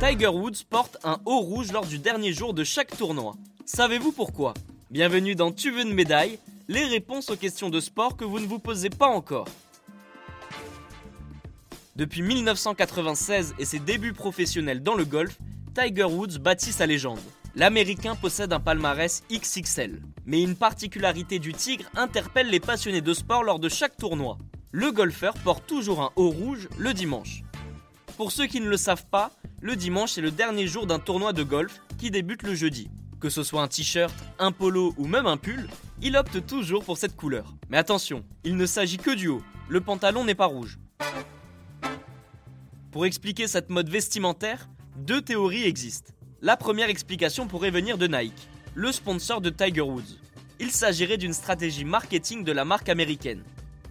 Tiger Woods porte un haut rouge lors du dernier jour de chaque tournoi. Savez-vous pourquoi? Bienvenue dans Tu veux une médaille Les réponses aux questions de sport que vous ne vous posez pas encore. Depuis 1996 et ses débuts professionnels dans le golf, Tiger Woods bâtit sa légende. L'Américain possède un palmarès XXL. Mais une particularité du Tigre interpelle les passionnés de sport lors de chaque tournoi. Le golfeur porte toujours un haut rouge le dimanche. Pour ceux qui ne le savent pas, le dimanche est le dernier jour d'un tournoi de golf qui débute le jeudi. Que ce soit un t-shirt, un polo ou même un pull, il opte toujours pour cette couleur. Mais attention, il ne s'agit que du haut, le pantalon n'est pas rouge. Pour expliquer cette mode vestimentaire, deux théories existent. La première explication pourrait venir de Nike, le sponsor de Tiger Woods. Il s'agirait d'une stratégie marketing de la marque américaine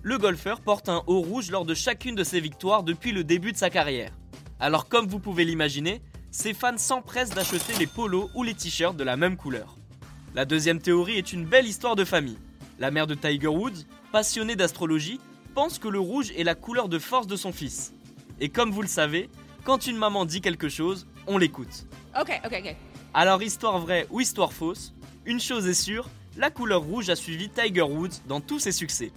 le golfeur porte un haut rouge lors de chacune de ses victoires depuis le début de sa carrière. Alors comme vous pouvez l'imaginer, ses fans s'empressent d'acheter les polos ou les t-shirts de la même couleur. La deuxième théorie est une belle histoire de famille. La mère de Tiger Woods, passionnée d'astrologie, pense que le rouge est la couleur de force de son fils. Et comme vous le savez, quand une maman dit quelque chose, on l'écoute. Ok, ok, ok. Alors histoire vraie ou histoire fausse, une chose est sûre, la couleur rouge a suivi Tiger Woods dans tous ses succès.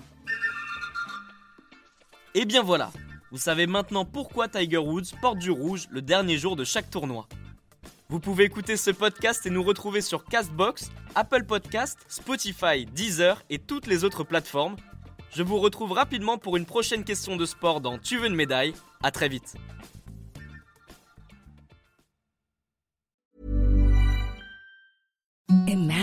Et bien voilà, vous savez maintenant pourquoi Tiger Woods porte du rouge le dernier jour de chaque tournoi. Vous pouvez écouter ce podcast et nous retrouver sur Castbox, Apple Podcast, Spotify, Deezer et toutes les autres plateformes. Je vous retrouve rapidement pour une prochaine question de sport dans Tu veux une médaille. À très vite.